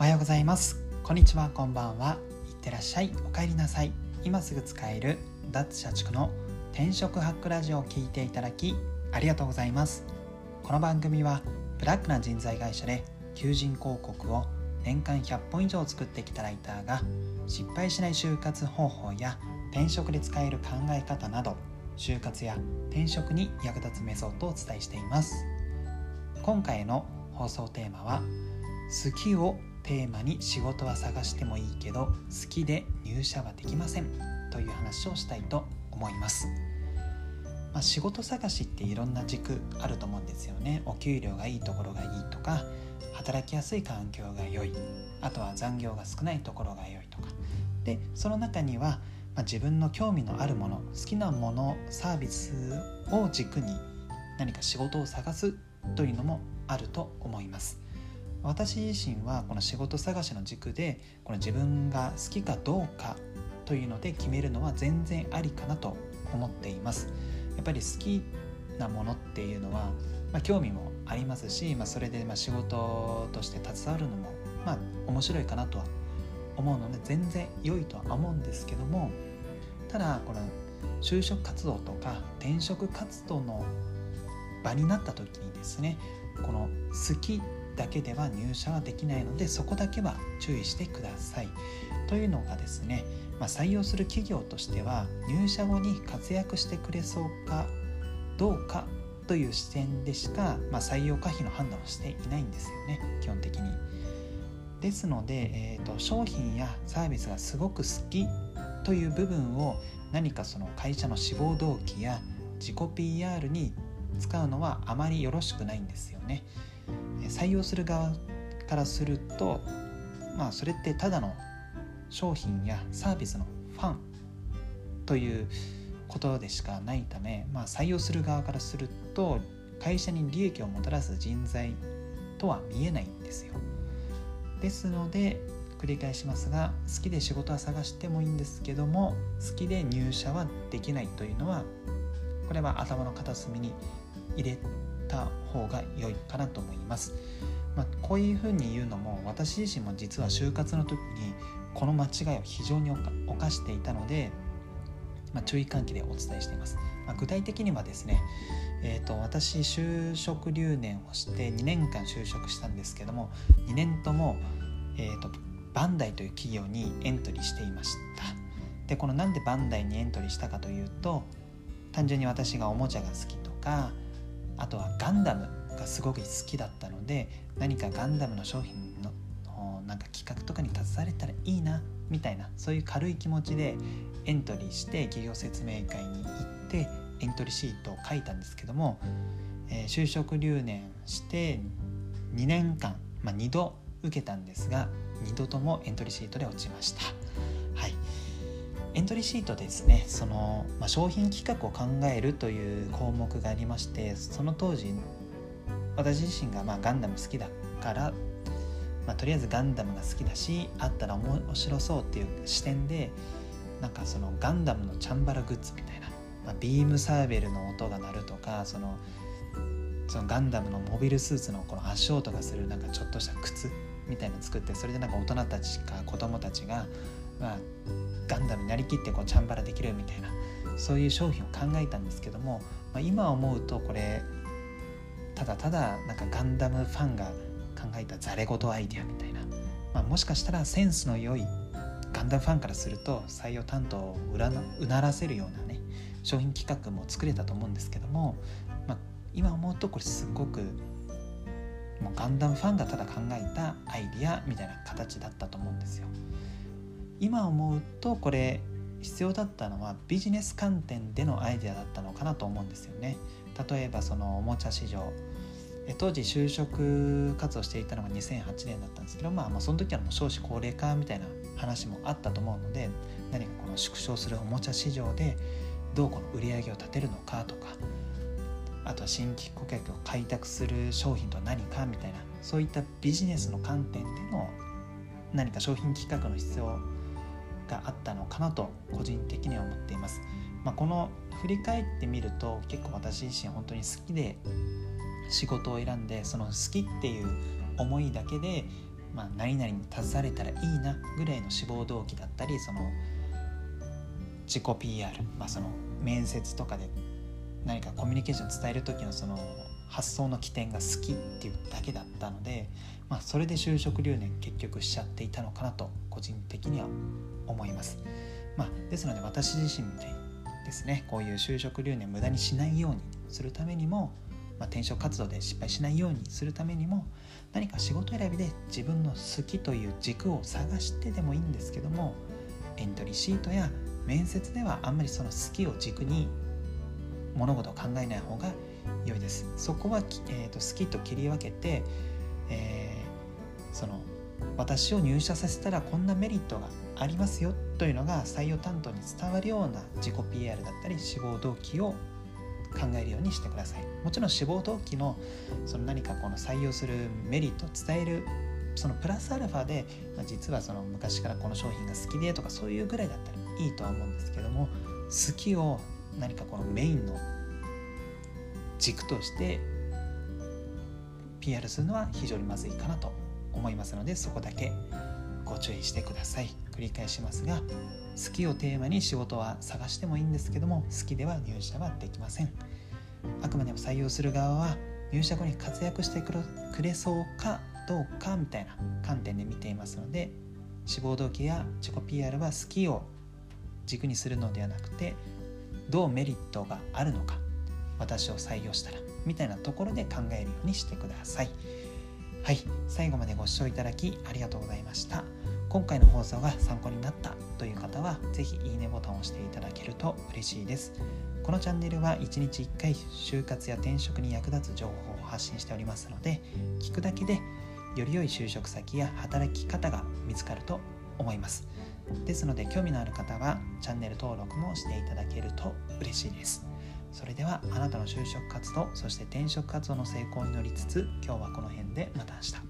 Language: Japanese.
おはようございます。こんにちはこんばんは。いってらっしゃい。お帰りなさい。今すぐ使える脱社畜の転職ハックラジオを聞いていただきありがとうございます。この番組はブラックな人材会社で求人広告を年間100本以上作ってきたライターが失敗しない就活方法や転職で使える考え方など就活や転職に役立つメソッドをお伝えしています。今回の放送テーマは好きをテーマに仕事は探してもいいけど好きで入社はできませんという話をしたいと思います、まあ、仕事探しっていろんな軸あると思うんですよね。お給料がいいところがいいとか働きやすい環境が良い。あとは残業が少ないところが良いとか。でその中にはまあ、自分の興味のあるもの好きなものサービスを軸に何か仕事を探すというのもあると思います。私自身はこの仕事探しの軸でこの自分が好きかどうかというので決めるのは全然ありかなと思っています。やっぱり好きなものっていうのは、まあ、興味もありますし、まあ、それでま仕事として携わるのもまあ面白いかなとは思うので全然良いとは思うんですけどもただこの就職活動とか転職活動の場になった時にですねこの好きだけでは入社はできないのでそこだけは注意してくださいというのがですね、まあ、採用する企業としては入社後に活躍してくれそうかどうかという視点でしか、まあ、採用可否の判断をしていないんですよね基本的に。ですので、えーと、商品やサービスがすごく好きという部分を何かその会社の志望動機や自己 PR に使うのはあまりよろしくないんですよね。採用する側からするとまあそれってただの商品やサービスのファンということでしかないため、まあ、採用する側からすると会社に利益をもたらす人材とは見えないんですよ。ですので繰り返しますが好きで仕事は探してもいいんですけども好きで入社はできないというのはこれは頭の片隅に入れた方が良いかなと思います。まあ、こういうふうに言うのも私自身も実は就活の時にこの間違いを非常に犯していたので、まあ、注意喚起でお伝えしています。まあ、具体的にはですね、えーと、私就職留年をして2年間就職したんですけども2年とも、えーと、バンダイという企業にエントリーしていましたでこのなんでバンダイにエントリーしたかというと単純に私がおもちゃが好きとかあとはガンダムがすごく好きだったので何かガンダムの商品のなんか企画とかに携われたらいいなみたいなそういう軽い気持ちでエントリーして企業説明会に行ってエントリーシートを書いたんですけども、えー、就職留年して2年間、まあ、2度受けたんですが2度ともエントリーシートで落ちました。エントリーシートですねその、まあ、商品企画を考えるという項目がありましてその当時私自身がまあガンダム好きだから、まあ、とりあえずガンダムが好きだしあったら面白そうっていう視点でなんかそのガンダムのチャンバラグッズみたいな、まあ、ビームサーベルの音が鳴るとかそのそのガンダムのモビルスーツのこの足音がするなんかちょっとした靴みたいなの作ってそれでなんか大人たちか子供たちが、まあ、ガンダムになりきってこうチャンバラできるみたいなそういう商品を考えたんですけども、まあ、今思うとこれただただなんかガンダムファンが考えたざれ言アイデアみたいな、まあ、もしかしたらセンスの良いガンダムファンからすると採用担当をうならせるようなね商品企画も作れたと思うんですけども、まあ、今思うとこれすごくもうガンダムファンがただ考えたアイディアみたいな形だったと思うんですよ。今思うとこれ必要だったのはビジネス観点でのアイデアだったのかなと思うんですよね。例えばそのおもちゃ市場当時就職活動していたのが2008年だったんですけど、まあ、まあその時はもう少子高齢化みたいな話もあったと思うので何かこの縮小するおもちゃ市場でどうこの売り上げを立てるのかとかあとは新規顧客を開拓する商品とは何かみたいなそういったビジネスの観点での何か商品企画の必要があったのかなと個人的には思っています。まあ、この振り返ってみると結構私自身本当に好きで仕事を選んでその好きっていう思いだけでまあ、何々に携われたらいいなぐらいの志望動機だったりその自己 PR、まあ、その面接とかで何かコミュニケーション伝える時のその発想の起点が好きっていうだけだったので、まあ、それで就職留年結局しちゃっていたのかなと個人的には思います。まあ、ですので私自身でですねこういう就職留年無駄にしないようにするためにも、まあ、転職活動で失敗しないようにするためにも何か仕事選びで自分の好きという軸を探してでもいいんですけどもエントリーシートや面接ではあんまりその好きを軸に物事を考えない方が良いですそこは、えーと、好きと切り分けて、えー、その私を入社させたらこんなメリットがありますよというのが採用担当に伝わるような自己 PR だったり志望動機を考えるようにしてください。もちろん志望動機のその何かこの採用するメリットを伝えるそのプラスアルファで、まあ、実はその昔からこの商品が好きでとかそういうぐらいだったらいいとは思うんですけども好きを何かこのメインの軸として PR するのは非常にまずいかなと思いますのでそこだけご注意してください。繰り返しますが好きをテーマに仕事は探してもいいんですけども好きでは入社はできません。あくまでも採用する側は入社後に活躍してくれそうかどうかみたいな観点で見ていますので志望動機や自己 PR は好きを軸にするのではなくてどうメリットがあるのか私を採用したらみたいなところで考えるようにしてください。はい最後までご視聴いただきありがとうございました。今回の放送が参考になったという方は是非いいねボタンを押していただけると嬉しいです。このチャンネルは1日1回就活や転職に役立つ情報を発信しておりますので聞くだけでより良い就職先や働き方が見つかると思います。ですので興味のある方はチャンネル登録もしていただけると嬉しいです。それではあなたの就職活動そして転職活動の成功に乗りつつ今日はこの辺でまた明日。